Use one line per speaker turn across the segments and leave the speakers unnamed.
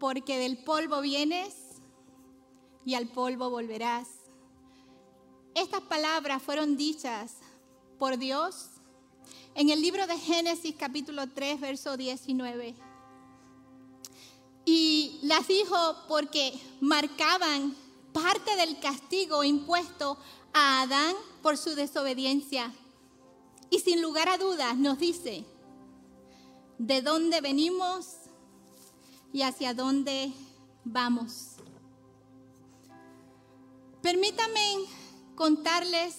porque del polvo vienes y al polvo volverás. Estas palabras fueron dichas por Dios en el libro de Génesis capítulo 3, verso 19. Y las dijo porque marcaban parte del castigo impuesto a Adán por su desobediencia. Y sin lugar a dudas nos dice de dónde venimos y hacia dónde vamos. Permítanme contarles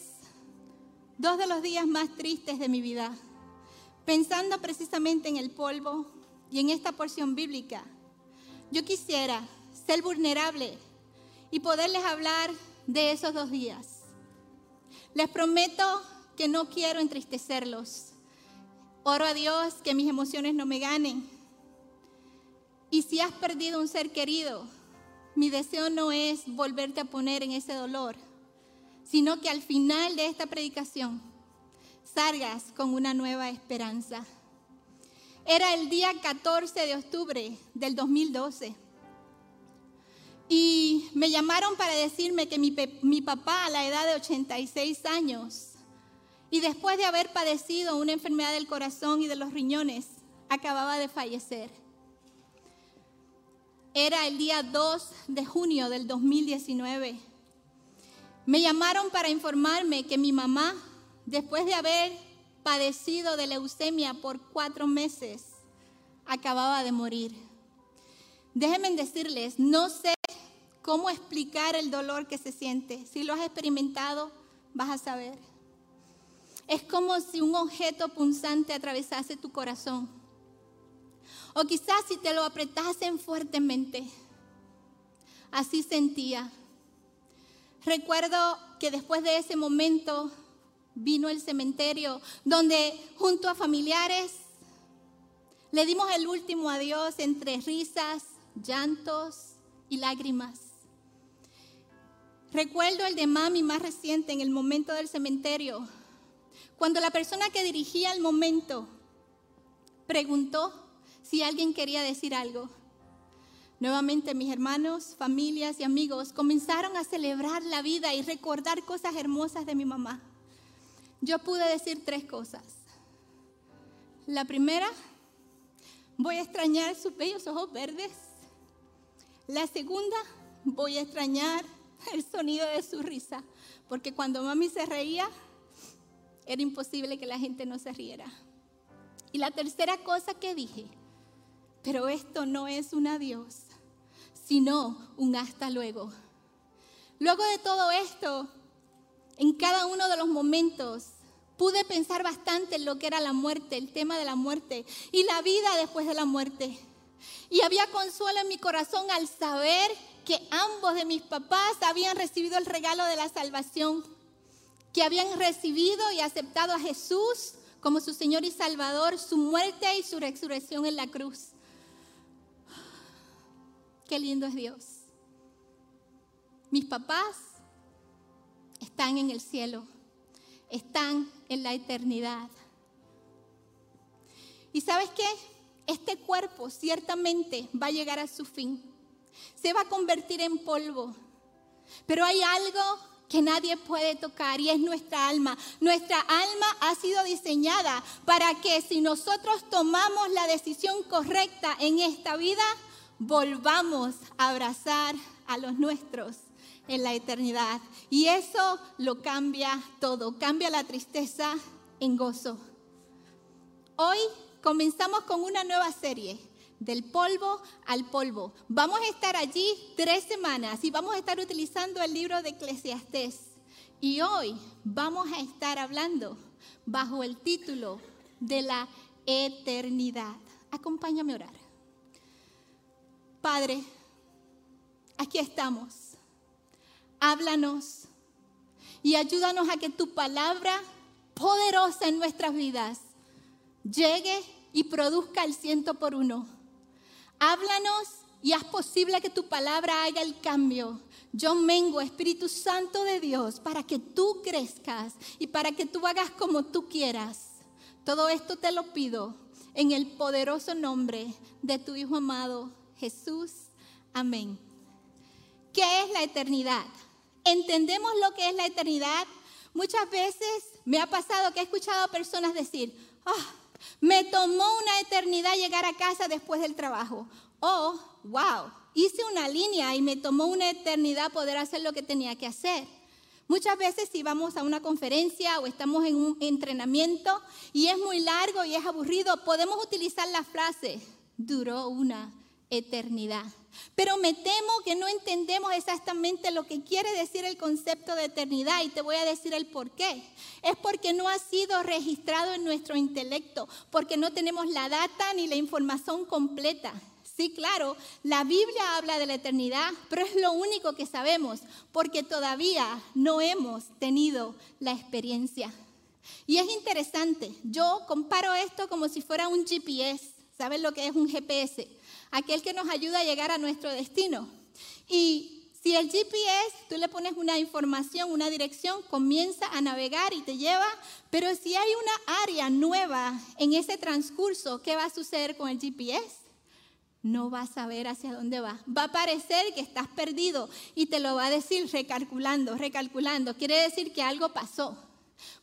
dos de los días más tristes de mi vida, pensando precisamente en el polvo y en esta porción bíblica. Yo quisiera ser vulnerable y poderles hablar de esos dos días. Les prometo que no quiero entristecerlos. Oro a Dios que mis emociones no me ganen. Y si has perdido un ser querido, mi deseo no es volverte a poner en ese dolor, sino que al final de esta predicación salgas con una nueva esperanza. Era el día 14 de octubre del 2012. Y me llamaron para decirme que mi, mi, papá a la edad de 86 años y después de haber padecido una enfermedad del corazón y de los riñones, acababa de fallecer. Era el día 2 de junio del 2019. Me llamaron para informarme que mi mamá, después de haber padecido de leucemia por cuatro meses, acababa de morir. Déjenme decirles, no sé cómo explicar el dolor que se siente. Si lo has experimentado, vas a saber. Es como si un objeto punzante atravesase tu corazón o quizás si te lo apretasen fuertemente. Así sentía. Recuerdo que después de ese momento vino el cementerio donde junto a familiares le dimos el último adiós entre risas, llantos y lágrimas. Recuerdo el de mami más reciente en el momento del cementerio, cuando la persona que dirigía el momento preguntó si alguien quería decir algo. Nuevamente mis hermanos, familias y amigos comenzaron a celebrar la vida y recordar cosas hermosas de mi mamá. Yo pude decir tres cosas. La primera, voy a extrañar sus bellos ojos verdes. La segunda, voy a extrañar el sonido de su risa, porque cuando mami se reía, era imposible que la gente no se riera. Y la tercera cosa que dije, pero esto no es un adiós, sino un hasta luego. Luego de todo esto, en cada uno de los momentos, pude pensar bastante en lo que era la muerte, el tema de la muerte y la vida después de la muerte. Y había consuelo en mi corazón al saber que ambos de mis papás habían recibido el regalo de la salvación, que habían recibido y aceptado a Jesús como su Señor y Salvador, su muerte y su resurrección en la cruz. Qué lindo es Dios. Mis papás están en el cielo, están en la eternidad. ¿Y sabes qué? Este cuerpo ciertamente va a llegar a su fin. Se va a convertir en polvo. Pero hay algo que nadie puede tocar y es nuestra alma. Nuestra alma ha sido diseñada para que si nosotros tomamos la decisión correcta en esta vida, volvamos a abrazar a los nuestros en la eternidad. Y eso lo cambia todo, cambia la tristeza en gozo. Hoy comenzamos con una nueva serie, del polvo al polvo. Vamos a estar allí tres semanas y vamos a estar utilizando el libro de Eclesiastés. Y hoy vamos a estar hablando bajo el título de la eternidad. Acompáñame a orar. Padre, aquí estamos. Háblanos y ayúdanos a que tu palabra poderosa en nuestras vidas llegue y produzca el ciento por uno. Háblanos y haz posible que tu palabra haga el cambio. Yo mengo, Espíritu Santo de Dios, para que tú crezcas y para que tú hagas como tú quieras. Todo esto te lo pido en el poderoso nombre de tu Hijo amado Jesús. Amén. ¿Qué es la eternidad? ¿Entendemos lo que es la eternidad? Muchas veces me ha pasado que he escuchado a personas decir, ah, me tomó una eternidad llegar a casa después del trabajo. Oh, wow, hice una línea y me tomó una eternidad poder hacer lo que tenía que hacer. Muchas veces si vamos a una conferencia o estamos en un entrenamiento y es muy largo y es aburrido, podemos utilizar la frase, duró una eternidad. Pero me temo que no entendemos exactamente lo que quiere decir el concepto de eternidad y te voy a decir el por qué. Es porque no ha sido registrado en nuestro intelecto, porque no tenemos la data ni la información completa. Sí, claro, la Biblia habla de la eternidad, pero es lo único que sabemos, porque todavía no hemos tenido la experiencia. Y es interesante, yo comparo esto como si fuera un GPS. ¿Sabes lo que es un GPS? aquel que nos ayuda a llegar a nuestro destino. Y si el GPS, tú le pones una información, una dirección, comienza a navegar y te lleva, pero si hay una área nueva en ese transcurso, ¿qué va a suceder con el GPS? No vas a saber hacia dónde va. Va a parecer que estás perdido y te lo va a decir recalculando, recalculando. Quiere decir que algo pasó.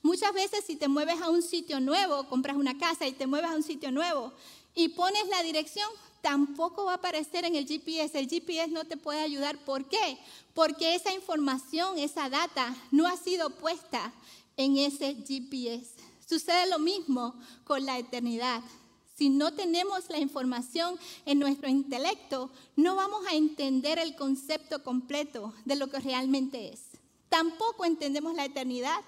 Muchas veces si te mueves a un sitio nuevo, compras una casa y te mueves a un sitio nuevo y pones la dirección, tampoco va a aparecer en el GPS. El GPS no te puede ayudar. ¿Por qué? Porque esa información, esa data no ha sido puesta en ese GPS. Sucede lo mismo con la eternidad. Si no tenemos la información en nuestro intelecto, no vamos a entender el concepto completo de lo que realmente es. Tampoco entendemos la eternidad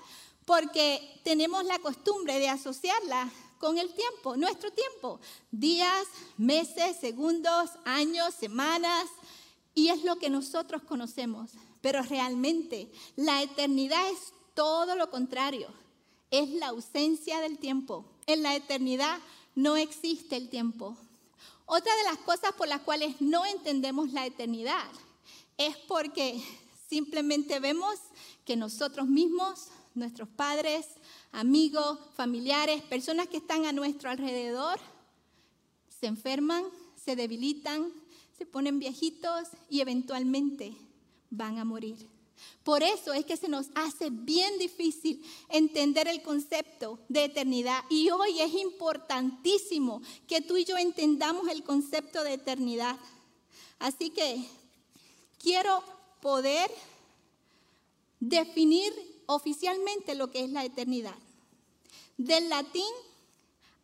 porque tenemos la costumbre de asociarla con el tiempo, nuestro tiempo. Días, meses, segundos, años, semanas. Y es lo que nosotros conocemos. Pero realmente la eternidad es todo lo contrario. Es la ausencia del tiempo. En la eternidad no existe el tiempo. Otra de las cosas por las cuales no entendemos la eternidad es porque simplemente vemos que nosotros mismos, nuestros padres, amigos, familiares, personas que están a nuestro alrededor, se enferman, se debilitan, se ponen viejitos y eventualmente van a morir. Por eso es que se nos hace bien difícil entender el concepto de eternidad. Y hoy es importantísimo que tú y yo entendamos el concepto de eternidad. Así que quiero poder definir oficialmente lo que es la eternidad. Del latín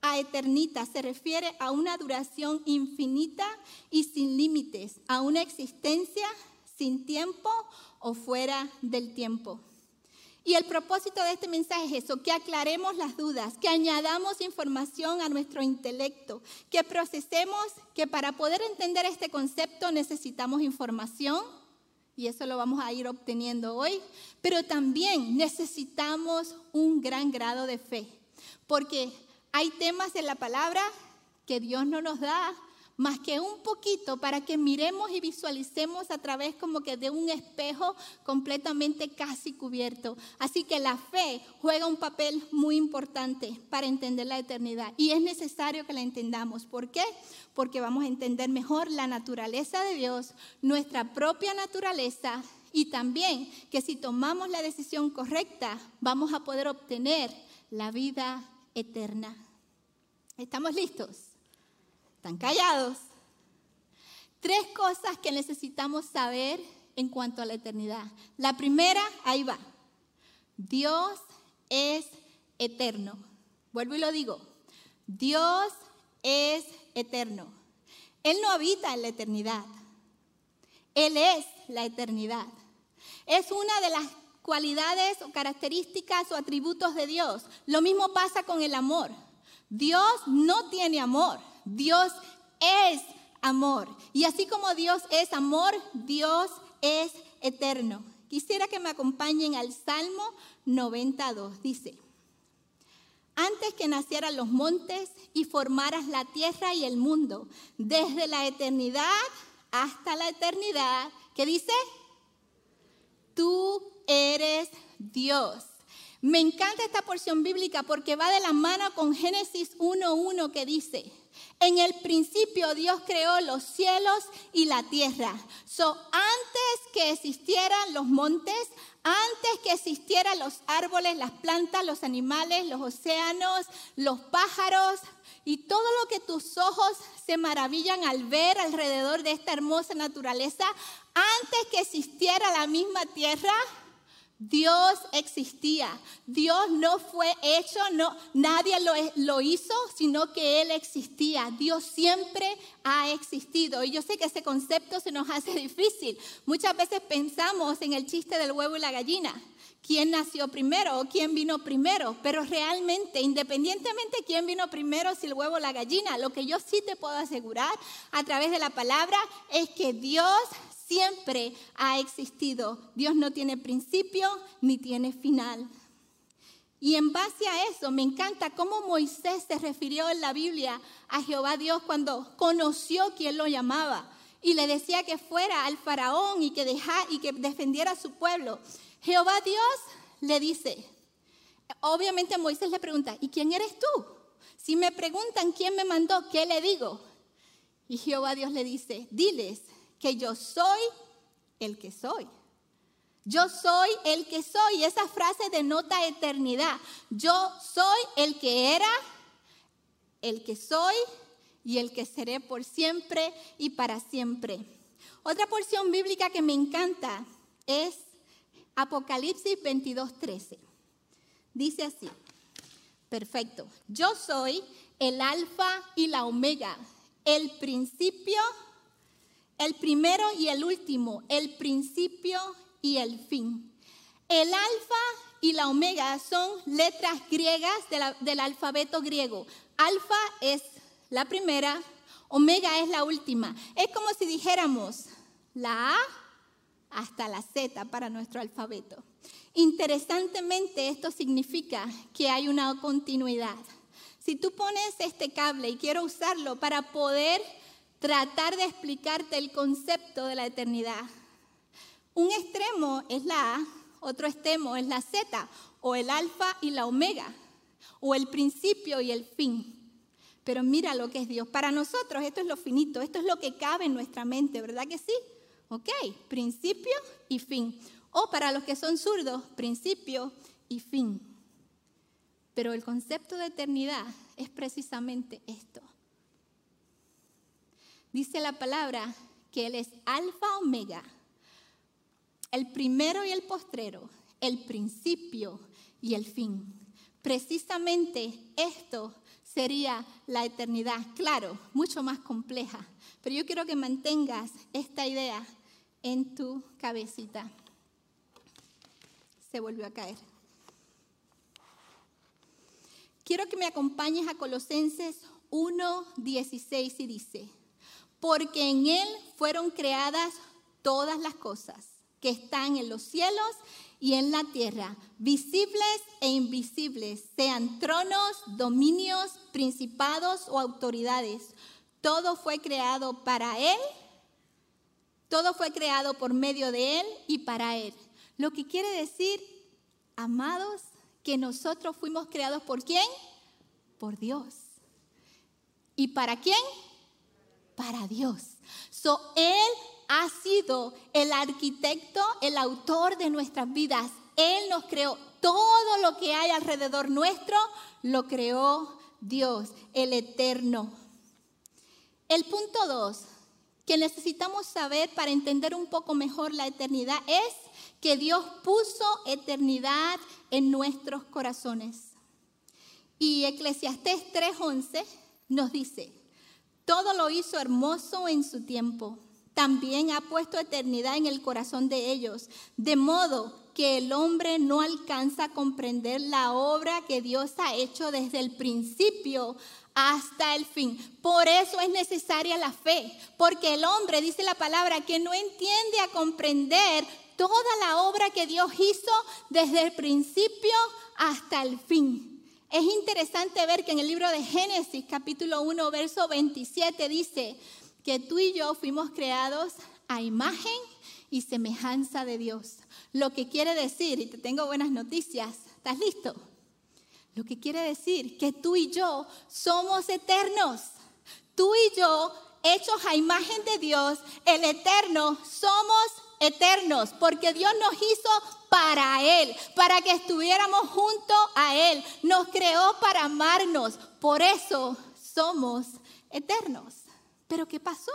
a eternita se refiere a una duración infinita y sin límites, a una existencia sin tiempo o fuera del tiempo. Y el propósito de este mensaje es eso, que aclaremos las dudas, que añadamos información a nuestro intelecto, que procesemos que para poder entender este concepto necesitamos información, y eso lo vamos a ir obteniendo hoy, pero también necesitamos un gran grado de fe, porque hay temas en la palabra que Dios no nos da más que un poquito para que miremos y visualicemos a través como que de un espejo completamente casi cubierto. Así que la fe juega un papel muy importante para entender la eternidad y es necesario que la entendamos. ¿Por qué? Porque vamos a entender mejor la naturaleza de Dios, nuestra propia naturaleza y también que si tomamos la decisión correcta vamos a poder obtener la vida eterna. ¿Estamos listos? Están callados. Tres cosas que necesitamos saber en cuanto a la eternidad. La primera, ahí va. Dios es eterno. Vuelvo y lo digo. Dios es eterno. Él no habita en la eternidad. Él es la eternidad. Es una de las cualidades o características o atributos de Dios. Lo mismo pasa con el amor. Dios no tiene amor. Dios es amor. Y así como Dios es amor, Dios es eterno. Quisiera que me acompañen al Salmo 92. Dice, antes que nacieran los montes y formaras la tierra y el mundo, desde la eternidad hasta la eternidad, ¿qué dice? Tú eres Dios. Me encanta esta porción bíblica porque va de la mano con Génesis 1.1 que dice, En el principio Dios creó los cielos y la tierra. So, antes que existieran los montes, antes que existieran los árboles, las plantas, los animales, los océanos, los pájaros y todo lo que tus ojos se maravillan al ver alrededor de esta hermosa naturaleza, antes que existiera la misma tierra, Dios existía. Dios no fue hecho, no, nadie lo, lo, hizo, sino que Él existía. Dios siempre ha existido. Y yo sé que ese concepto se nos hace difícil. Muchas veces pensamos en el chiste del huevo y la gallina. ¿Quién nació primero o quién vino primero? Pero realmente, independientemente de quién vino primero, si el huevo o la gallina, lo que yo sí te puedo asegurar a través de la palabra es que Dios siempre ha existido. Dios no tiene principio ni tiene final. Y en base a eso, me encanta cómo Moisés se refirió en la Biblia a Jehová Dios cuando conoció quién lo llamaba y le decía que fuera al faraón y que, dejara, y que defendiera a su pueblo. Jehová Dios le dice, obviamente Moisés le pregunta, ¿y quién eres tú? Si me preguntan quién me mandó, ¿qué le digo? Y Jehová Dios le dice, diles que yo soy el que soy. Yo soy el que soy. Esa frase denota eternidad. Yo soy el que era, el que soy y el que seré por siempre y para siempre. Otra porción bíblica que me encanta es Apocalipsis 22:13. Dice así, perfecto, yo soy el alfa y la omega, el principio el primero y el último, el principio y el fin. El alfa y la omega son letras griegas del alfabeto griego. Alfa es la primera, omega es la última. Es como si dijéramos la A hasta la Z para nuestro alfabeto. Interesantemente, esto significa que hay una continuidad. Si tú pones este cable y quiero usarlo para poder tratar de explicarte el concepto de la eternidad. Un extremo es la A, otro extremo es la Z, o el alfa y la omega, o el principio y el fin. Pero mira lo que es Dios. Para nosotros esto es lo finito, esto es lo que cabe en nuestra mente, ¿verdad que sí? Ok, principio y fin. O para los que son zurdos, principio y fin. Pero el concepto de eternidad es precisamente esto. Dice la palabra que Él es alfa omega, el primero y el postrero, el principio y el fin. Precisamente esto sería la eternidad, claro, mucho más compleja, pero yo quiero que mantengas esta idea en tu cabecita. Se volvió a caer. Quiero que me acompañes a Colosenses 1.16 y dice, porque en Él fueron creadas todas las cosas que están en los cielos y en la tierra, visibles e invisibles, sean tronos, dominios, principados o autoridades. Todo fue creado para Él, todo fue creado por medio de Él y para Él. Lo que quiere decir, amados, que nosotros fuimos creados por quién? Por Dios. ¿Y para quién? Para Dios. So, él ha sido el arquitecto, el autor de nuestras vidas. Él nos creó. Todo lo que hay alrededor nuestro lo creó Dios, el eterno. El punto dos que necesitamos saber para entender un poco mejor la eternidad es que Dios puso eternidad en nuestros corazones. Y Eclesiastés 3:11 nos dice, todo lo hizo hermoso en su tiempo. También ha puesto eternidad en el corazón de ellos, de modo que el hombre no alcanza a comprender la obra que Dios ha hecho desde el principio hasta el fin. Por eso es necesaria la fe, porque el hombre, dice la palabra, que no entiende a comprender toda la obra que Dios hizo desde el principio hasta el fin. Es interesante ver que en el libro de Génesis capítulo 1 verso 27 dice que tú y yo fuimos creados a imagen y semejanza de Dios. Lo que quiere decir, y te tengo buenas noticias, ¿estás listo? Lo que quiere decir que tú y yo somos eternos. Tú y yo, hechos a imagen de Dios, el eterno, somos eternos, porque Dios nos hizo para Él, para que estuviéramos junto a Él. Nos creó para amarnos, por eso somos eternos. Pero ¿qué pasó?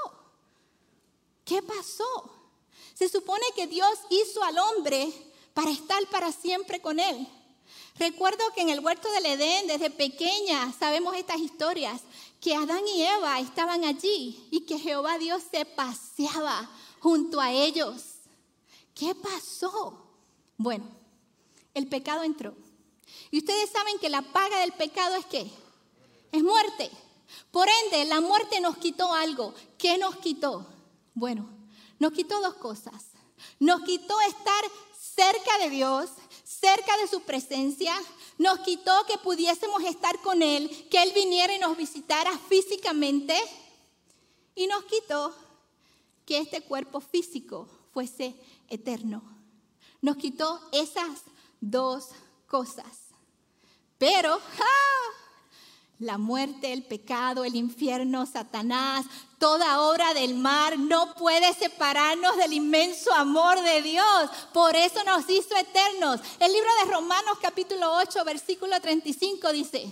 ¿Qué pasó? Se supone que Dios hizo al hombre para estar para siempre con Él. Recuerdo que en el huerto del Edén, desde pequeña, sabemos estas historias, que Adán y Eva estaban allí y que Jehová Dios se paseaba junto a ellos. ¿Qué pasó? Bueno, el pecado entró. Y ustedes saben que la paga del pecado es qué? Es muerte. Por ende, la muerte nos quitó algo. ¿Qué nos quitó? Bueno, nos quitó dos cosas. Nos quitó estar cerca de Dios, cerca de su presencia. Nos quitó que pudiésemos estar con Él, que Él viniera y nos visitara físicamente. Y nos quitó que este cuerpo físico fuese eterno. Nos quitó esas dos cosas. Pero la muerte, el pecado, el infierno, Satanás, toda obra del mar no puede separarnos del inmenso amor de Dios. Por eso nos hizo eternos. El libro de Romanos capítulo 8, versículo 35 dice,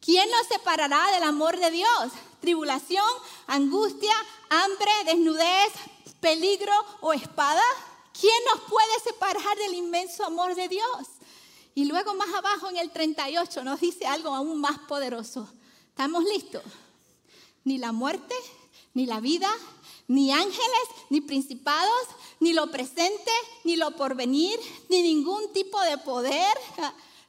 ¿quién nos separará del amor de Dios? Tribulación, angustia, hambre, desnudez, peligro o espada. ¿Quién nos puede separar del inmenso amor de Dios? Y luego más abajo en el 38 nos dice algo aún más poderoso. ¿Estamos listos? Ni la muerte, ni la vida, ni ángeles, ni principados, ni lo presente, ni lo porvenir, ni ningún tipo de poder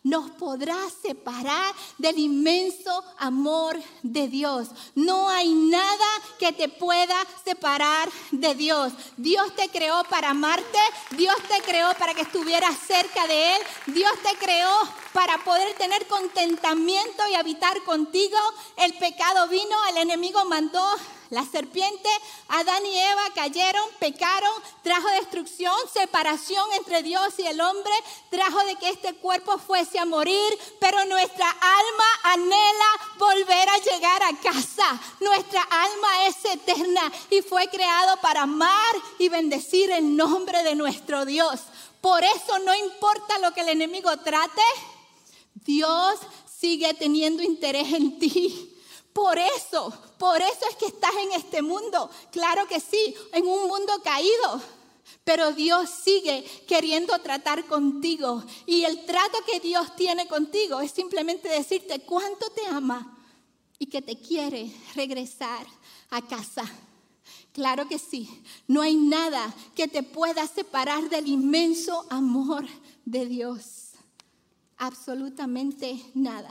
nos podrá separar del inmenso amor de Dios. No hay nada que te pueda separar de Dios. Dios te creó para amarte, Dios te creó para que estuvieras cerca de Él, Dios te creó para poder tener contentamiento y habitar contigo. El pecado vino, el enemigo mandó la serpiente, Adán y Eva cayeron, pecaron, trajo destrucción, separación entre Dios y el hombre, trajo de que este cuerpo fuese a morir, pero nuestra alma anhela volver a llegar a casa. Nuestra alma es eterna y fue creado para amar y bendecir el nombre de nuestro Dios. Por eso no importa lo que el enemigo trate, Dios sigue teniendo interés en ti. Por eso, por eso es que estás en este mundo. Claro que sí, en un mundo caído. Pero Dios sigue queriendo tratar contigo. Y el trato que Dios tiene contigo es simplemente decirte cuánto te ama y que te quiere regresar a casa. Claro que sí, no hay nada que te pueda separar del inmenso amor de Dios. Absolutamente nada.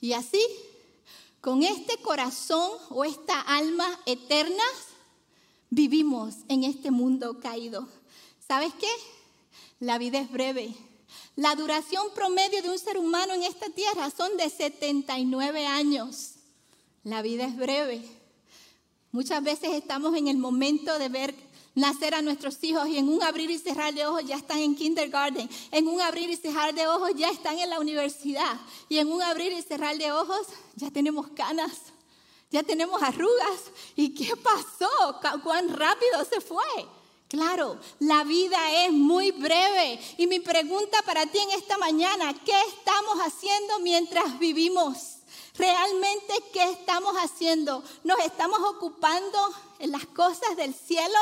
Y así con este corazón o esta alma eterna, vivimos en este mundo caído. ¿Sabes qué? La vida es breve. La duración promedio de un ser humano en esta tierra son de 79 años. La vida es breve. Muchas veces estamos en el momento de ver nacer a nuestros hijos y en un abrir y cerrar de ojos ya están en kindergarten, en un abrir y cerrar de ojos ya están en la universidad y en un abrir y cerrar de ojos ya tenemos canas, ya tenemos arrugas. ¿Y qué pasó? ¿Cuán rápido se fue? Claro, la vida es muy breve. Y mi pregunta para ti en esta mañana, ¿qué estamos haciendo mientras vivimos? ¿Realmente qué estamos haciendo? ¿Nos estamos ocupando en las cosas del cielo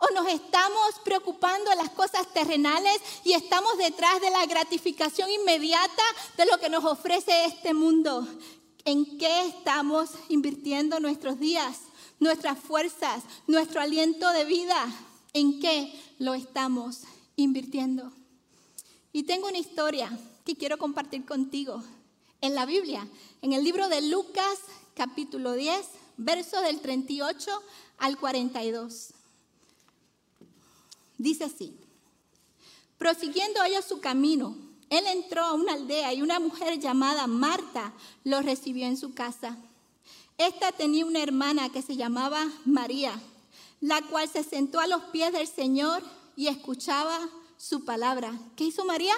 ¿O nos estamos preocupando las cosas terrenales y estamos detrás de la gratificación inmediata de lo que nos ofrece este mundo? ¿En qué estamos invirtiendo nuestros días, nuestras fuerzas, nuestro aliento de vida? ¿En qué lo estamos invirtiendo? Y tengo una historia que quiero compartir contigo en la Biblia, en el libro de Lucas capítulo 10, verso del 38 al 42. Dice así, prosiguiendo ellos su camino, él entró a una aldea y una mujer llamada Marta lo recibió en su casa. Esta tenía una hermana que se llamaba María, la cual se sentó a los pies del Señor y escuchaba su palabra. ¿Qué hizo María?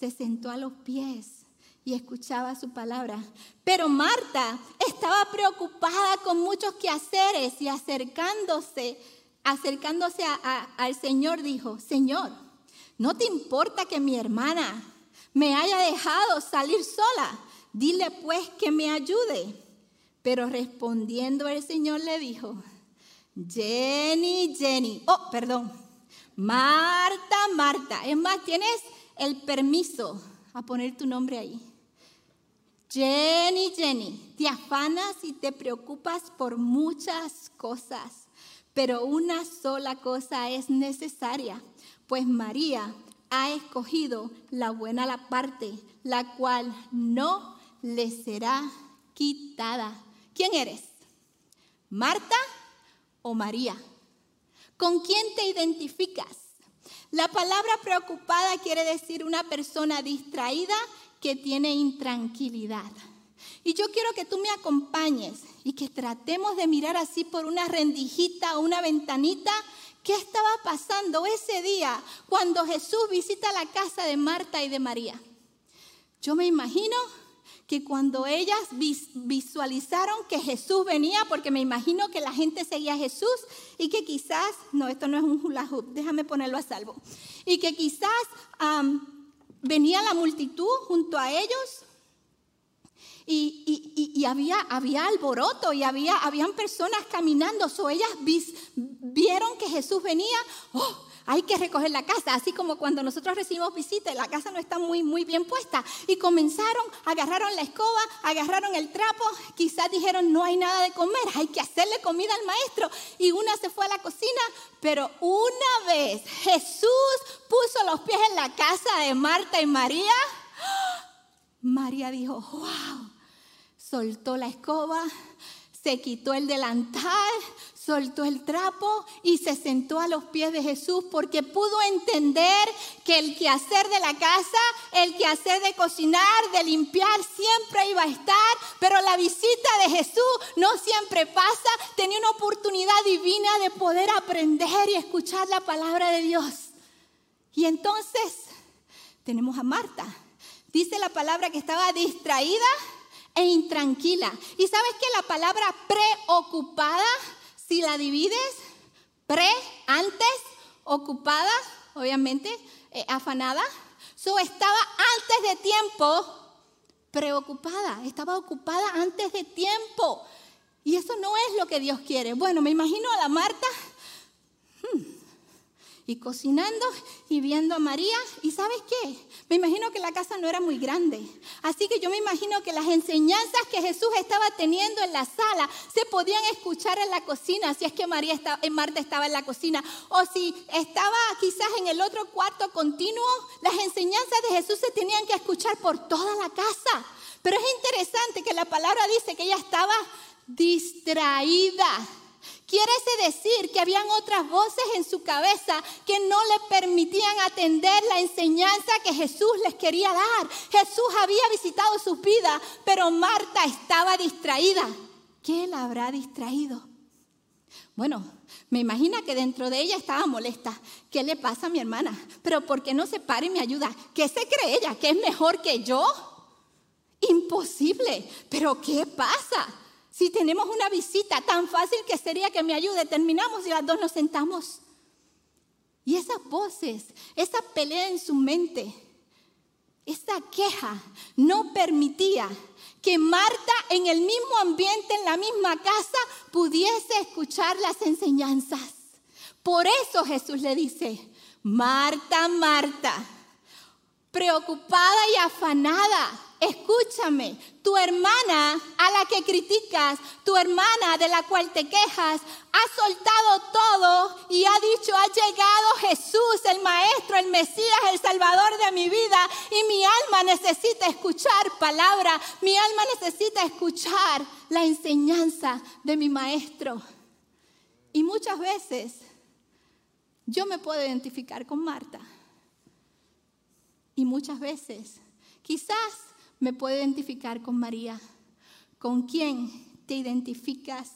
Se sentó a los pies y escuchaba su palabra. Pero Marta estaba preocupada con muchos quehaceres y acercándose, acercándose al Señor dijo, Señor, ¿no te importa que mi hermana me haya dejado salir sola? Dile pues que me ayude. Pero respondiendo el Señor le dijo, Jenny, Jenny, oh, perdón, Marta, Marta. Es más, tienes el permiso a poner tu nombre ahí. Jenny, Jenny, te afanas y te preocupas por muchas cosas, pero una sola cosa es necesaria, pues María ha escogido la buena la parte, la cual no le será quitada. ¿Quién eres? ¿Marta o María? ¿Con quién te identificas? La palabra preocupada quiere decir una persona distraída que tiene intranquilidad. Y yo quiero que tú me acompañes y que tratemos de mirar así por una rendijita o una ventanita qué estaba pasando ese día cuando Jesús visita la casa de Marta y de María. Yo me imagino que cuando ellas visualizaron que Jesús venía, porque me imagino que la gente seguía a Jesús y que quizás, no, esto no es un hula hoop, déjame ponerlo a salvo, y que quizás venía la multitud junto a ellos y, había, había alboroto y había, habían personas caminando, o ellas vieron que Jesús venía, oh, hay que recoger la casa, así como cuando nosotros recibimos visita la casa no está muy, muy bien puesta. Y comenzaron, agarraron la escoba, agarraron el trapo, quizás dijeron, no hay nada de comer, hay que hacerle comida al maestro. Y una se fue a la cocina, pero una vez Jesús puso los pies en la casa de Marta y María, María dijo, wow, soltó la escoba, se quitó el delantal, soltó el trapo y se sentó a los pies de Jesús porque pudo entender que el quehacer de la casa, el quehacer de cocinar, de limpiar, siempre iba a estar, pero la visita de Jesús no siempre pasa. Tenía una oportunidad divina de poder aprender y escuchar la palabra de Dios. Y entonces tenemos a Marta. Dice la palabra que estaba distraída e intranquila. ¿Y sabes que la palabra preocupada si la divides, pre, antes, ocupada, obviamente, eh, afanada, so estaba antes de tiempo preocupada, estaba ocupada antes de tiempo. Y eso no es lo que Dios quiere. Bueno, me imagino a la Marta y cocinando y viendo a María. ¿Y sabes qué? Me imagino que la casa no era muy grande. Así que yo me imagino que las enseñanzas que Jesús estaba teniendo en la sala se podían escuchar en la cocina, si es que María estaba, en Marta estaba en la cocina. O si estaba quizás en el otro cuarto continuo, las enseñanzas de Jesús se tenían que escuchar por toda la casa. Pero es interesante que la palabra dice que ella estaba distraída. Quiere decir que habían otras voces en su cabeza que no le permitían atender la enseñanza que Jesús les quería dar. Jesús había visitado su vida, pero Marta estaba distraída. ¿Qué la habrá distraído? Bueno, me imagino que dentro de ella estaba molesta. ¿Qué le pasa a mi hermana? Pero ¿por qué no se para y me ayuda? ¿Qué se cree ella? ¿Que es mejor que yo? Imposible. ¿Pero qué pasa? Si tenemos una visita tan fácil que sería que me ayude, terminamos y las dos nos sentamos. Y esas voces, esa pelea en su mente, esa queja no permitía que Marta en el mismo ambiente, en la misma casa, pudiese escuchar las enseñanzas. Por eso Jesús le dice, Marta, Marta, preocupada y afanada escúchame, tu hermana a la que criticas, tu hermana de la cual te quejas, ha soltado todo y ha dicho, ha llegado Jesús, el Maestro, el Mesías, el Salvador de mi vida y mi alma necesita escuchar palabra, mi alma necesita escuchar la enseñanza de mi Maestro. Y muchas veces yo me puedo identificar con Marta. Y muchas veces, quizás me puedo identificar con María. ¿Con quién te identificas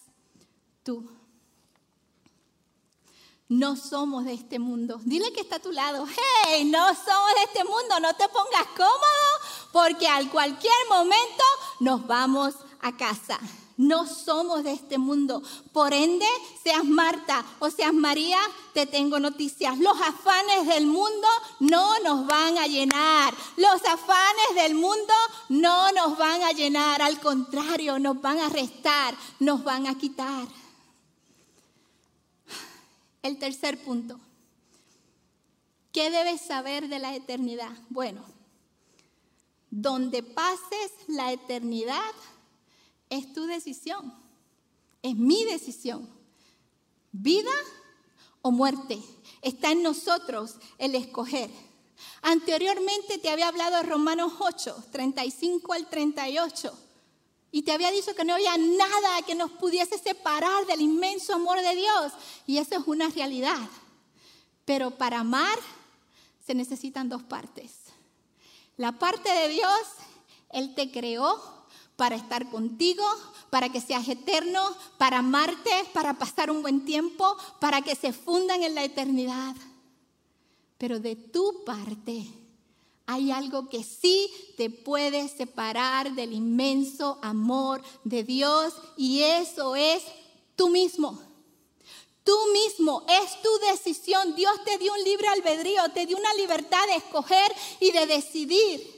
tú? No somos de este mundo. Dile que está a tu lado. Hey, no somos de este mundo. No te pongas cómodo porque al cualquier momento nos vamos a casa. No somos de este mundo. Por ende, seas Marta o seas María, te tengo noticias. Los afanes del mundo no nos van a llenar. Los afanes del mundo no nos van a llenar. Al contrario, nos van a restar, nos van a quitar. El tercer punto. ¿Qué debes saber de la eternidad? Bueno, donde pases la eternidad, es tu decisión, es mi decisión. Vida o muerte, está en nosotros el escoger. Anteriormente te había hablado de Romanos 8, 35 al 38. Y te había dicho que no había nada que nos pudiese separar del inmenso amor de Dios. Y eso es una realidad. Pero para amar se necesitan dos partes. La parte de Dios, Él te creó para estar contigo, para que seas eterno, para amarte, para pasar un buen tiempo, para que se fundan en la eternidad. Pero de tu parte hay algo que sí te puede separar del inmenso amor de Dios y eso es tú mismo. Tú mismo, es tu decisión. Dios te dio un libre albedrío, te dio una libertad de escoger y de decidir.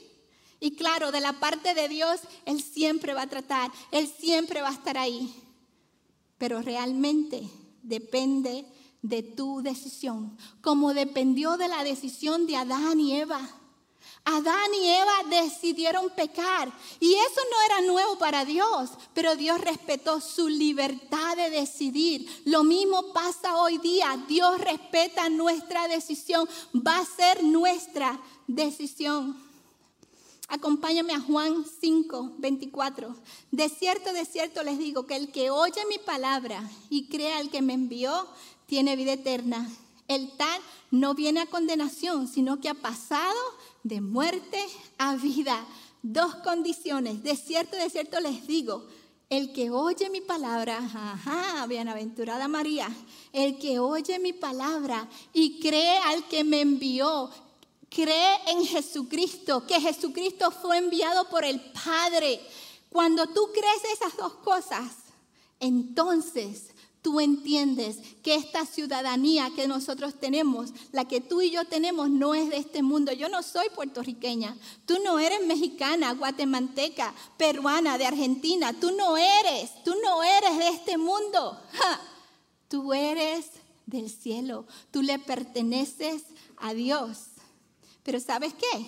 Y claro, de la parte de Dios, Él siempre va a tratar, Él siempre va a estar ahí. Pero realmente depende de tu decisión, como dependió de la decisión de Adán y Eva. Adán y Eva decidieron pecar y eso no era nuevo para Dios, pero Dios respetó su libertad de decidir. Lo mismo pasa hoy día, Dios respeta nuestra decisión, va a ser nuestra decisión. Acompáñame a Juan 5, 24. De cierto, de cierto les digo que el que oye mi palabra y crea al que me envió, tiene vida eterna. El tal no viene a condenación, sino que ha pasado de muerte a vida. Dos condiciones. De cierto, de cierto les digo, el que oye mi palabra, ajá, bienaventurada María, el que oye mi palabra y cree al que me envió, cree en Jesucristo, que Jesucristo fue enviado por el Padre. Cuando tú crees esas dos cosas, entonces tú entiendes que esta ciudadanía que nosotros tenemos, la que tú y yo tenemos, no es de este mundo. Yo no soy puertorriqueña, tú no eres mexicana, guatemalteca, peruana, de Argentina, tú no eres, tú no eres de este mundo. Tú eres del cielo, tú le perteneces a Dios. Pero ¿sabes qué?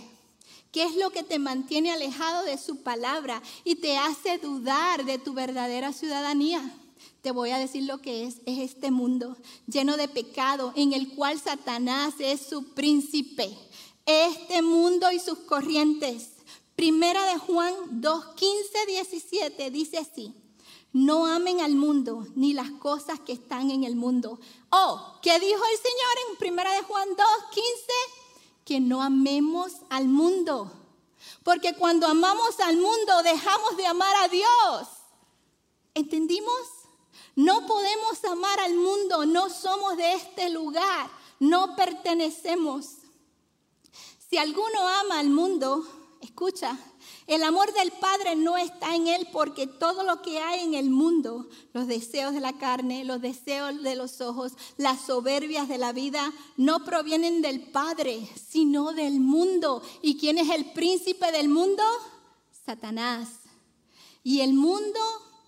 ¿Qué es lo que te mantiene alejado de su palabra y te hace dudar de tu verdadera ciudadanía? Te voy a decir lo que es. Es este mundo lleno de pecado en el cual Satanás es su príncipe. Este mundo y sus corrientes. Primera de Juan 2, 15, 17 dice así. No amen al mundo ni las cosas que están en el mundo. Oh, ¿qué dijo el Señor en Primera de Juan 2, 15? Que no amemos al mundo. Porque cuando amamos al mundo dejamos de amar a Dios. ¿Entendimos? No podemos amar al mundo, no somos de este lugar, no pertenecemos. Si alguno ama al mundo, escucha, el amor del Padre no está en él porque todo lo que hay en el mundo, los deseos de la carne, los deseos de los ojos, las soberbias de la vida, no provienen del Padre, sino del mundo. ¿Y quién es el príncipe del mundo? Satanás. Y el mundo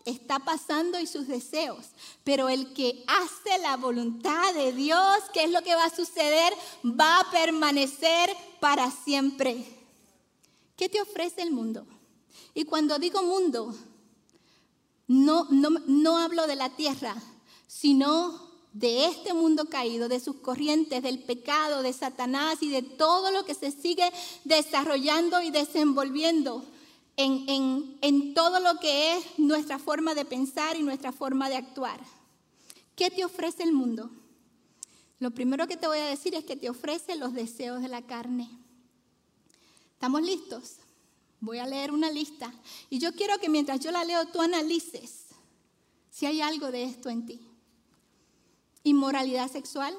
está pasando y sus deseos, pero el que hace la voluntad de Dios, ¿qué es lo que va a suceder? Va a permanecer para siempre. ¿Qué te ofrece el mundo? Y cuando digo mundo, no, no, hablo de la tierra, sino de este mundo caído, de sus corrientes, del pecado, de Satanás y de todo lo que se sigue desarrollando y desenvolviendo en, en, en, todo lo que es nuestra forma de pensar y nuestra forma de actuar. ¿Qué te ofrece el mundo? Lo primero que te voy a decir es que te ofrece los deseos de la carne. ¿Estamos listos? Voy a leer una lista y yo quiero que mientras yo la leo tú analices si hay algo de esto en ti. Inmoralidad sexual,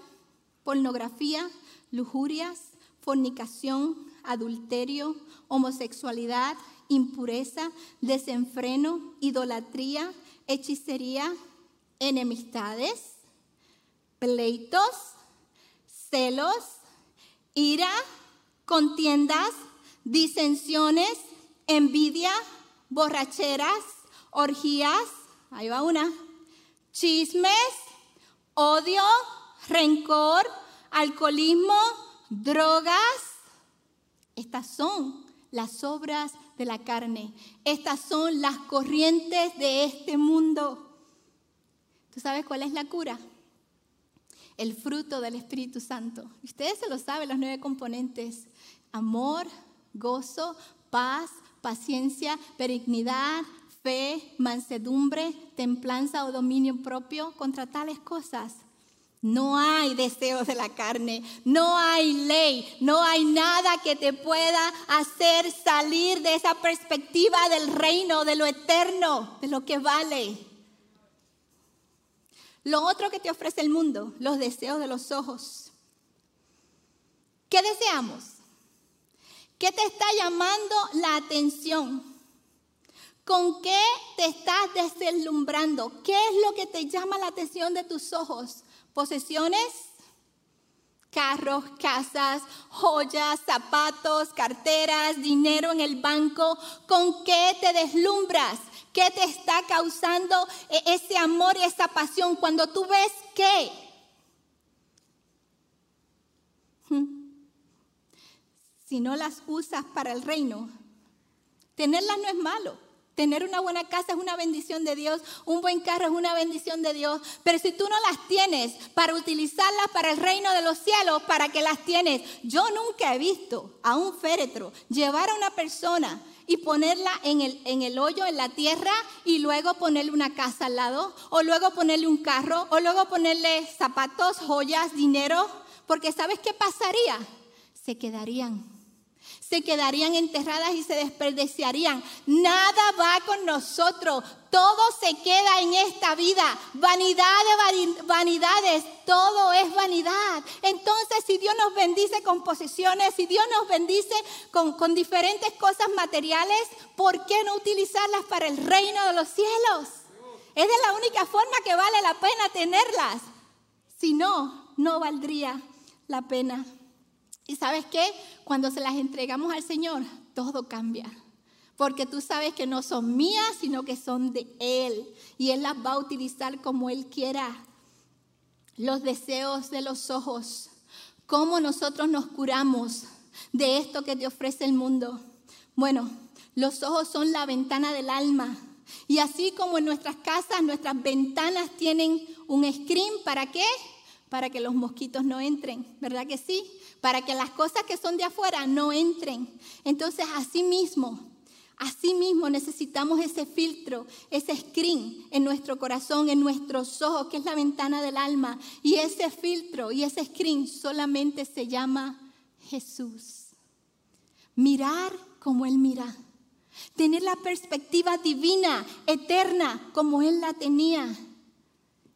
pornografía, lujurias, fornicación, adulterio, homosexualidad, impureza, desenfreno, idolatría, hechicería, enemistades, pleitos, celos, ira, contiendas, disensiones, envidia, borracheras, orgías, ahí va una, chismes, odio, rencor, alcoholismo, drogas. Estas son las obras de la carne. Estas son las corrientes de este mundo. ¿Tú sabes cuál es la cura? El fruto del Espíritu Santo. Ustedes se lo saben, los nueve componentes. Amor, gozo, paz, paciencia, benignidad, fe, mansedumbre, templanza o dominio propio. Contra tales cosas no hay deseos de la carne, no hay ley, no hay nada que te pueda hacer salir de esa perspectiva del reino, de lo eterno, de lo que vale. Lo otro que te ofrece el mundo, los deseos de los ojos. ¿Qué deseamos? ¿Qué te está llamando la atención? ¿Con qué te estás deslumbrando? ¿Qué es lo que te llama la atención de tus ojos? posesiones, carros, casas, joyas, zapatos, carteras, dinero en el banco. ¿Con qué te deslumbras? ¿Qué te está causando e-, ese amor y esa pasión cuando tú ves qué? Hmm. Si no las usas para el reino, tenerlas no es malo. Tener una buena casa es una bendición de Dios, un buen carro es una bendición de Dios, pero si tú no las tienes para utilizarlas para el reino de los cielos, ¿para qué las tienes? Yo nunca he visto a un féretro llevar a una persona y ponerla en el, en el hoyo, en la tierra, y luego ponerle una casa al lado, o luego ponerle un carro, o luego ponerle zapatos, joyas, dinero, porque ¿sabes qué pasaría? Se quedarían se quedarían enterradas y se desperdiciarían. Nada va con nosotros. Todo se queda en esta vida. Vanidad de vanidades. Todo es vanidad. Entonces, si Dios nos bendice con posesiones, si Dios nos bendice con, con diferentes cosas materiales, ¿por qué no utilizarlas para el reino de los cielos? Es de la única forma que vale la pena tenerlas. Si no, no valdría la pena. ¿Y sabes qué? Cuando se las entregamos al Señor, todo cambia. Porque tú sabes que no son mías, sino que son de Él. Y Él las va a utilizar como Él quiera. Los deseos de los ojos. ¿Cómo nosotros nos curamos de esto que te ofrece el mundo? Bueno, los ojos son la ventana del alma. Y así como en nuestras casas, nuestras ventanas tienen un screen, ¿para qué? Para que los mosquitos no entren, ¿verdad que sí? para que las cosas que son de afuera no entren. Entonces, así mismo, así mismo necesitamos ese filtro, ese screen en nuestro corazón, en nuestros ojos, que es la ventana del alma. Y ese filtro y ese screen solamente se llama Jesús. Mirar como Él mira. Tener la perspectiva divina, eterna, como Él la tenía.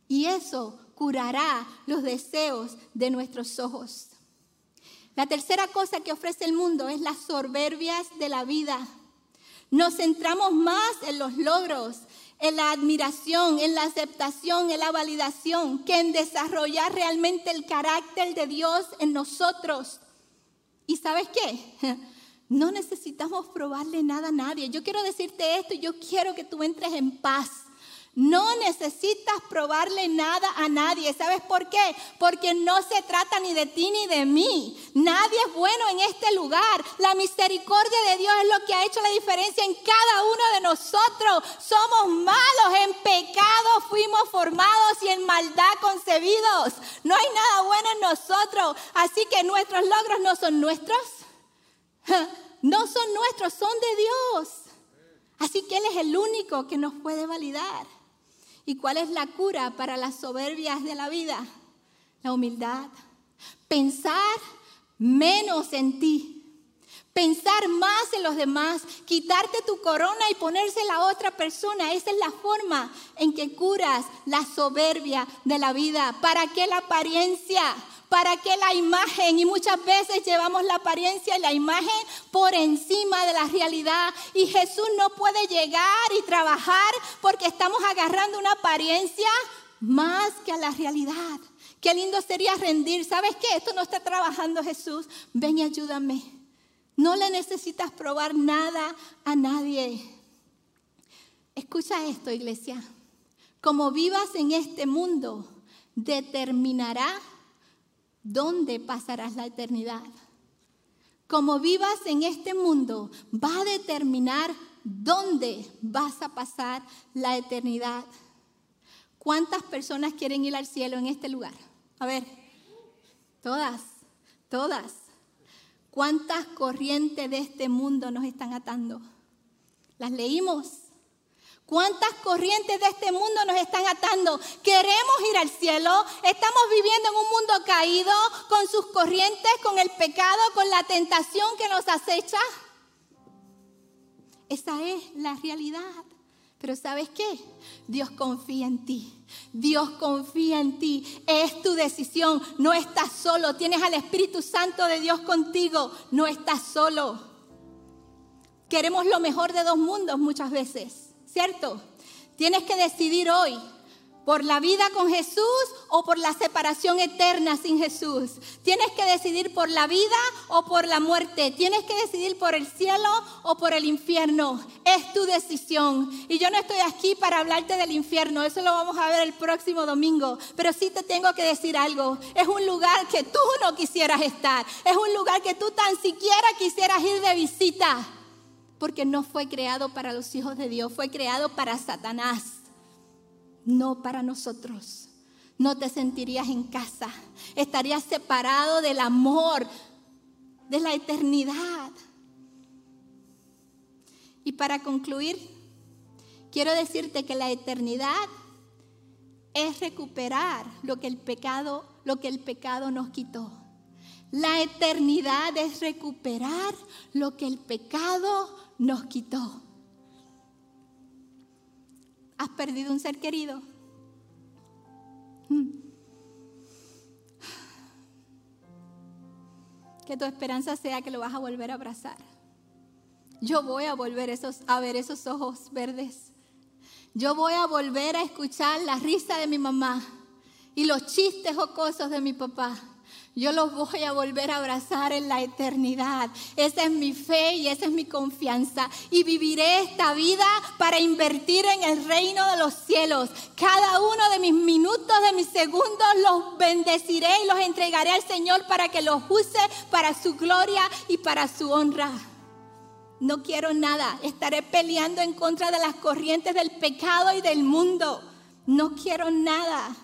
Y eso curará los deseos de nuestros ojos. La tercera cosa que ofrece el mundo es las soberbias de la vida. Nos centramos más en los logros, en la admiración, en la aceptación, en la validación, que en desarrollar realmente el carácter de Dios en nosotros. ¿Y sabes qué? No necesitamos probarle nada a nadie. Yo quiero decirte esto y yo quiero que tú entres en paz. No necesitas probarle nada a nadie. ¿Sabes por qué? Porque no se trata ni de ti ni de mí. Nadie es bueno en este lugar. La misericordia de Dios es lo que ha hecho la diferencia en cada uno de nosotros. Somos malos, en pecado fuimos formados y en maldad concebidos. No hay nada bueno en nosotros. Así que nuestros logros no son nuestros. No son nuestros, son de Dios. Así que Él es el único que nos puede validar. ¿Y cuál es la cura para las soberbias de la vida? La humildad. Pensar menos en ti. Pensar más en los demás, quitarte tu corona y ponérsela a otra persona. Esa es la forma en que curas la soberbia de la vida. ¿Para qué la apariencia? Para que la imagen, y muchas veces llevamos la apariencia y la imagen por encima de la realidad. Y Jesús no puede llegar y trabajar porque estamos agarrando una apariencia más que a la realidad. Qué lindo sería rendir. ¿Sabes qué? Esto no está trabajando Jesús. Ven y ayúdame. No le necesitas probar nada a nadie. Escucha esto, iglesia. Como vivas en este mundo, determinará dónde pasarás la eternidad. Como vivas en este mundo, va a determinar dónde vas a pasar la eternidad. ¿Cuántas personas quieren ir al cielo en este lugar? A ver, todas, todas. ¿Cuántas corrientes de este mundo nos están atando? Las leímos. ¿Cuántas corrientes de este mundo nos están atando? Queremos ir al cielo. Estamos viviendo en un mundo caído con sus corrientes, con el pecado, con la tentación que nos acecha. Esa es la realidad. Pero ¿sabes qué? Dios confía en ti. Dios confía en ti. Es tu decisión. No estás solo. Tienes al Espíritu Santo de Dios contigo. No estás solo. Queremos lo mejor de dos mundos muchas veces, ¿cierto? Tienes que decidir hoy por la vida con Jesús o por la separación eterna sin Jesús. Tienes que decidir por la vida o por la muerte. Tienes que decidir por el cielo o por el infierno. Es tu decisión. Y yo no estoy aquí para hablarte del infierno. Eso lo vamos a ver el próximo domingo. Pero sí te tengo que decir algo. Es un lugar que tú no quisieras estar. Es un lugar que tú tan siquiera quisieras ir de visita. Porque no fue creado para los hijos de Dios. Fue creado para Satanás no para nosotros. No te sentirías en casa. Estarías separado del amor, de la eternidad. Y para concluir, quiero decirte que la eternidad es recuperar lo que el pecado, lo que el pecado nos quitó. La eternidad es recuperar lo que el pecado nos quitó. ¿Has perdido un ser querido? Hmm. Que tu esperanza sea que lo vas a volver a abrazar. Yo voy a volver a ver esos ojos verdes. Yo voy a volver a escuchar la risa de mi mamá y los chistes jocosos de mi papá yo los voy a volver a abrazar en la eternidad. Esa es mi fe y esa es mi confianza. Y viviré esta vida para invertir en el reino de los cielos. Cada uno de mis minutos, de mis segundos, los bendeciré y los entregaré al Señor para que los use para su gloria y para su honra. No quiero nada. Estaré peleando en contra de las corrientes del pecado y del mundo. No quiero nada.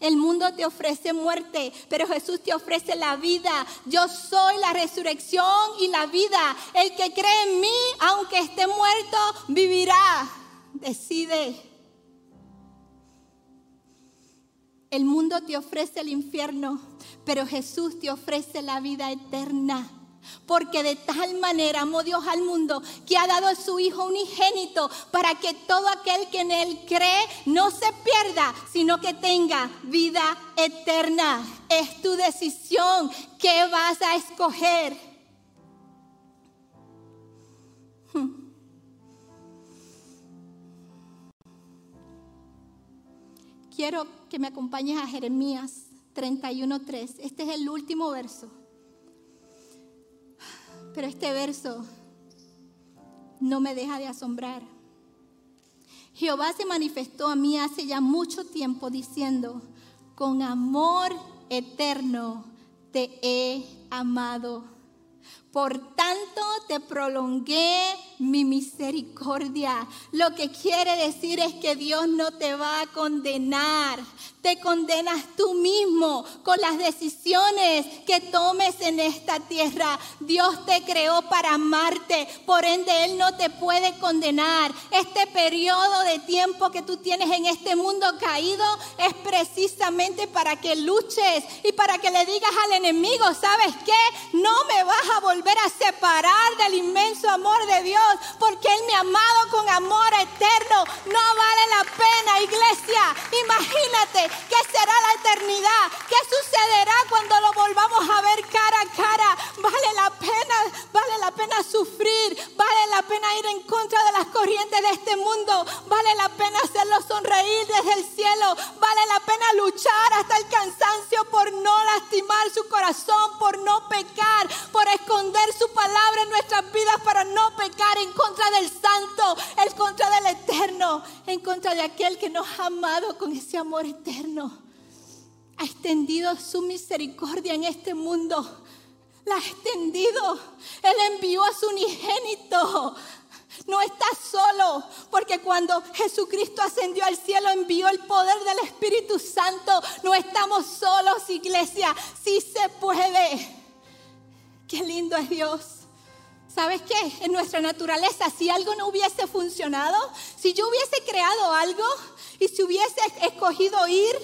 El mundo te ofrece muerte, pero Jesús te ofrece la vida. Yo soy la resurrección y la vida. El que cree en mí, aunque esté muerto, vivirá. Decide. El mundo te ofrece el infierno, pero Jesús te ofrece la vida eterna. Porque de tal manera amó Dios al mundo que ha dado a su Hijo unigénito para que todo aquel que en Él cree no se pierda, sino que tenga vida eterna. Es tu decisión. ¿Qué vas a escoger? Quiero que me acompañes a Jeremías 31.3. Este es el último verso. Pero este verso no me deja de asombrar. Jehová se manifestó a mí hace ya mucho tiempo diciendo, con amor eterno te he amado. Por tanto te prolongué mi misericordia. Lo que quiere decir es que Dios no te va a condenar. Te condenas tú mismo con las decisiones que tomes en esta tierra. Dios te creó para amarte, por ende Él no te puede condenar. Este periodo de tiempo que tú tienes en este mundo caído es precisamente para que luches y para que le digas al enemigo, ¿sabes qué? No me vas a volver volver a separar del inmenso amor de Dios, porque Él me ha amado con amor eterno. No vale la pena, iglesia. Imagínate qué será la eternidad, qué sucederá cuando lo volvamos a ver cara a cara. Vale la pena, vale la pena sufrir, vale la pena ir en contra de las corrientes de este mundo, vale la pena hacerlo sonreír desde el cielo, vale la pena luchar hasta el cansancio por no lastimar su corazón, por no pecar, por esconder su palabra en nuestras vidas para no pecar en contra del santo, en contra del eterno, en contra de aquel que nos ha amado con ese amor eterno. Ha extendido su misericordia en este mundo. La ha extendido. Él envió a su unigénito no estás solo, porque cuando Jesucristo ascendió al cielo envió el poder del Espíritu Santo. No estamos solos, iglesia. Sí se puede. Qué lindo es Dios. ¿Sabes qué? En nuestra naturaleza, si algo no hubiese funcionado, si yo hubiese creado algo y si hubiese escogido ir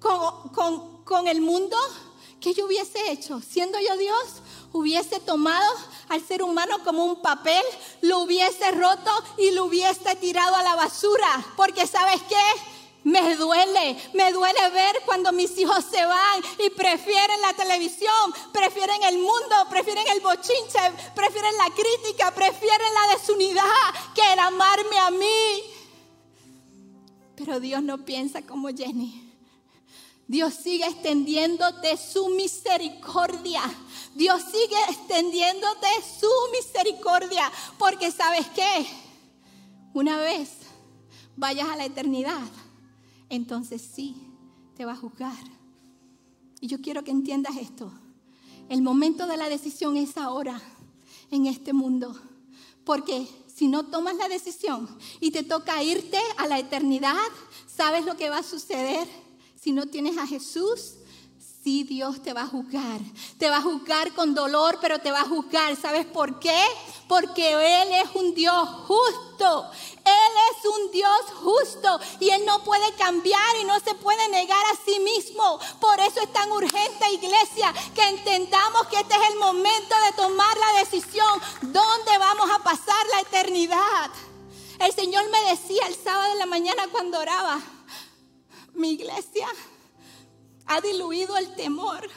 con, con, con el mundo, ¿qué yo hubiese hecho? Siendo yo Dios, hubiese tomado al ser humano como un papel, lo hubiese roto y lo hubiese tirado a la basura. Porque sabes qué? Me duele, me duele ver cuando mis hijos se van y prefieren la televisión, prefieren el mundo, prefieren el bochinche, prefieren la crítica, prefieren la desunidad que el amarme a mí. Pero Dios no piensa como Jenny. Dios sigue extendiéndote su misericordia. Dios sigue extendiéndote su misericordia. Porque sabes qué? Una vez vayas a la eternidad, entonces sí te va a juzgar. Y yo quiero que entiendas esto. El momento de la decisión es ahora, en este mundo. Porque si no tomas la decisión y te toca irte a la eternidad, ¿sabes lo que va a suceder? Si no tienes a Jesús, Sí, Dios te va a juzgar. Te va a juzgar con dolor, pero te va a juzgar. ¿Sabes por qué? Porque Él es un Dios justo. Él es un Dios justo y Él no puede cambiar y no se puede negar a sí mismo. Por eso es tan urgente, iglesia, que entendamos que este es el momento de tomar la decisión. ¿Dónde vamos a pasar la eternidad? El Señor me decía el sábado de la mañana cuando oraba, mi iglesia ha diluido el temor.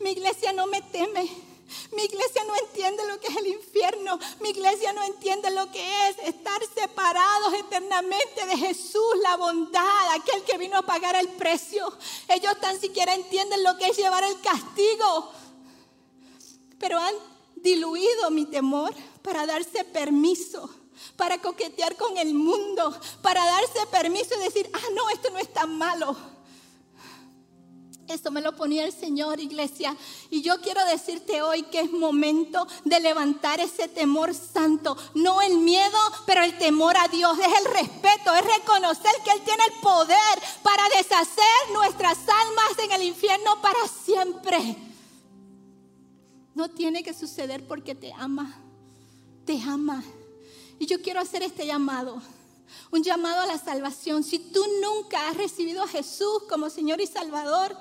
Mi iglesia no me teme. Mi iglesia no entiende lo que es el infierno. Mi iglesia no entiende lo que es estar separados eternamente de Jesús, la bondad, aquel que vino a pagar el precio. Ellos tan siquiera entienden lo que es llevar el castigo. Pero han diluido mi temor para darse permiso, para coquetear con el mundo, para darse permiso y decir, ah, no, esto no es tan malo. Eso me lo ponía el Señor, iglesia. Y yo quiero decirte hoy que es momento de levantar ese temor santo. No el miedo, pero el temor a Dios. Es el respeto, es reconocer que Él tiene el poder para deshacer nuestras almas en el infierno para siempre. No tiene que suceder porque te ama. Te ama. Y yo quiero hacer este llamado. Un llamado a la salvación. Si tú nunca has recibido a Jesús como Señor y Salvador,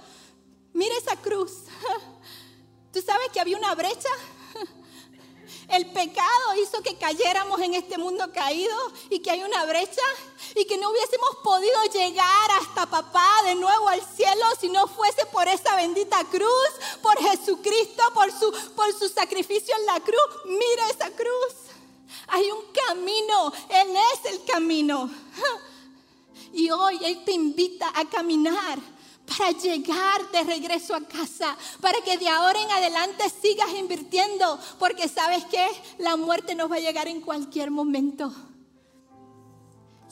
Mira esa cruz. ¿Tú sabes que había una brecha? El pecado hizo que cayéramos en este mundo caído y que hay una brecha y que no hubiésemos podido llegar hasta papá de nuevo al cielo si no fuese por esa bendita cruz, por Jesucristo, por su, por su sacrificio en la cruz. Mira esa cruz. Hay un camino, Él es el camino. Y hoy Él te invita a caminar para llegar de regreso a casa, para que de ahora en adelante sigas invirtiendo, porque sabes que la muerte nos va a llegar en cualquier momento.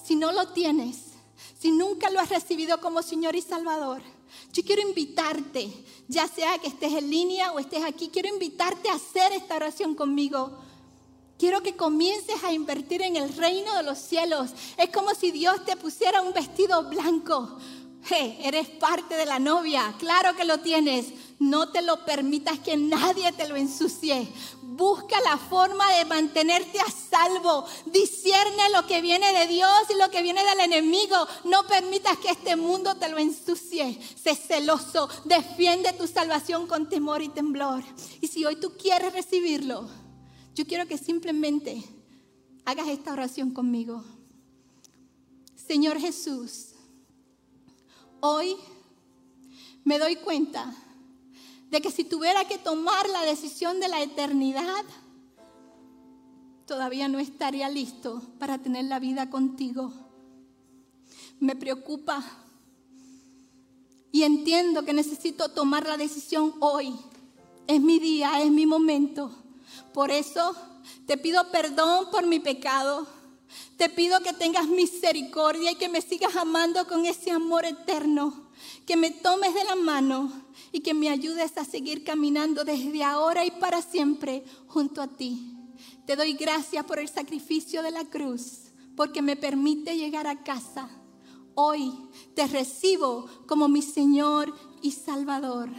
Si no lo tienes, si nunca lo has recibido como Señor y Salvador, yo quiero invitarte, ya sea que estés en línea o estés aquí, quiero invitarte a hacer esta oración conmigo. Quiero que comiences a invertir en el reino de los cielos. Es como si Dios te pusiera un vestido blanco, eres parte de la novia, claro que lo tienes. No te lo permitas que nadie te lo ensucie. Busca la forma de mantenerte a salvo. Discierne lo que viene de Dios y lo que viene del enemigo. No permitas que este mundo te lo ensucie. Sé celoso. Defiende tu salvación con temor y temblor. Y si hoy tú quieres recibirlo, yo quiero que simplemente hagas esta oración conmigo. Señor Jesús Hoy me doy cuenta de que si tuviera que tomar la decisión de la eternidad, todavía no estaría listo para tener la vida contigo. Me preocupa Y entiendo que necesito tomar la decisión hoy. Es mi día, es mi momento. Por eso te pido perdón por mi pecado. Te pido que tengas misericordia y que me sigas amando con ese amor eterno. Que me tomes de la mano y que me ayudes a seguir caminando desde ahora y para siempre junto a ti. Te doy gracias por el sacrificio de la cruz, porque me permite llegar a casa. Hoy te recibo como mi Señor y Salvador.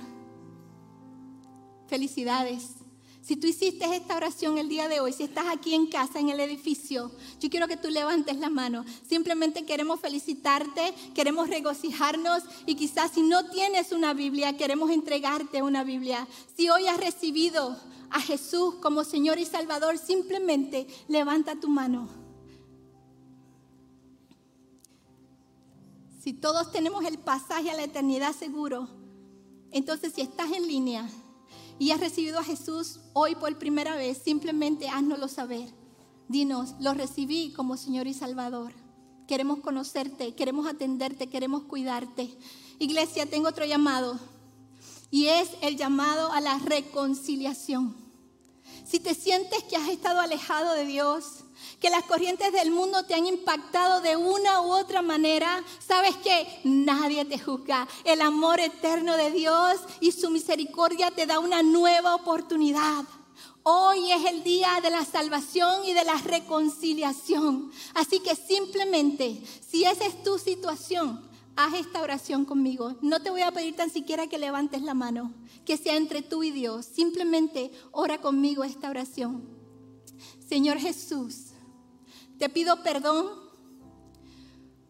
Felicidades. Si tú hiciste esta oración el día de hoy, si estás aquí en casa, en el edificio, yo quiero que tú levantes la mano. Simplemente queremos felicitarte, queremos regocijarnos y quizás si no tienes una Biblia, queremos entregarte una Biblia. Si hoy has recibido a Jesús como Señor y Salvador, simplemente levanta tu mano. Si todos tenemos el pasaje a la eternidad seguro, entonces si estás en línea, y has recibido a Jesús hoy por primera vez, simplemente háznoslo saber. Dinos, lo recibí como Señor y Salvador. Queremos conocerte, queremos atenderte, queremos cuidarte. Iglesia, tengo otro llamado y es el llamado a la reconciliación. Si te sientes que has estado alejado de Dios, que las corrientes del mundo te han impactado de una u otra manera, sabes que nadie te juzga. El amor eterno de Dios y su misericordia te da una nueva oportunidad. Hoy es el día de la salvación y de la reconciliación. Así que simplemente, si esa es tu situación, haz esta oración conmigo. No te voy a pedir tan siquiera que levantes la mano, que sea entre tú y Dios. Simplemente ora conmigo esta oración. Señor Jesús, te pido perdón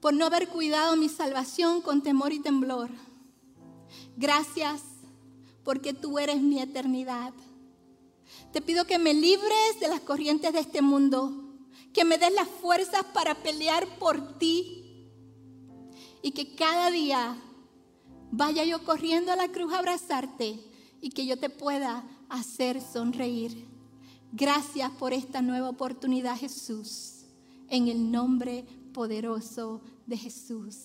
por no haber cuidado mi salvación con temor y temblor. Gracias porque tú eres mi eternidad. Te pido que me libres de las corrientes de este mundo, que me des las fuerzas para pelear por ti y que cada día vaya yo corriendo a la cruz a abrazarte y que yo te pueda hacer sonreír. Gracias por esta nueva oportunidad, Jesús en el nombre poderoso de Jesús.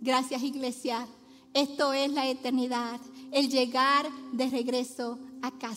Gracias iglesia. Esto es la eternidad, el llegar de regreso a casa.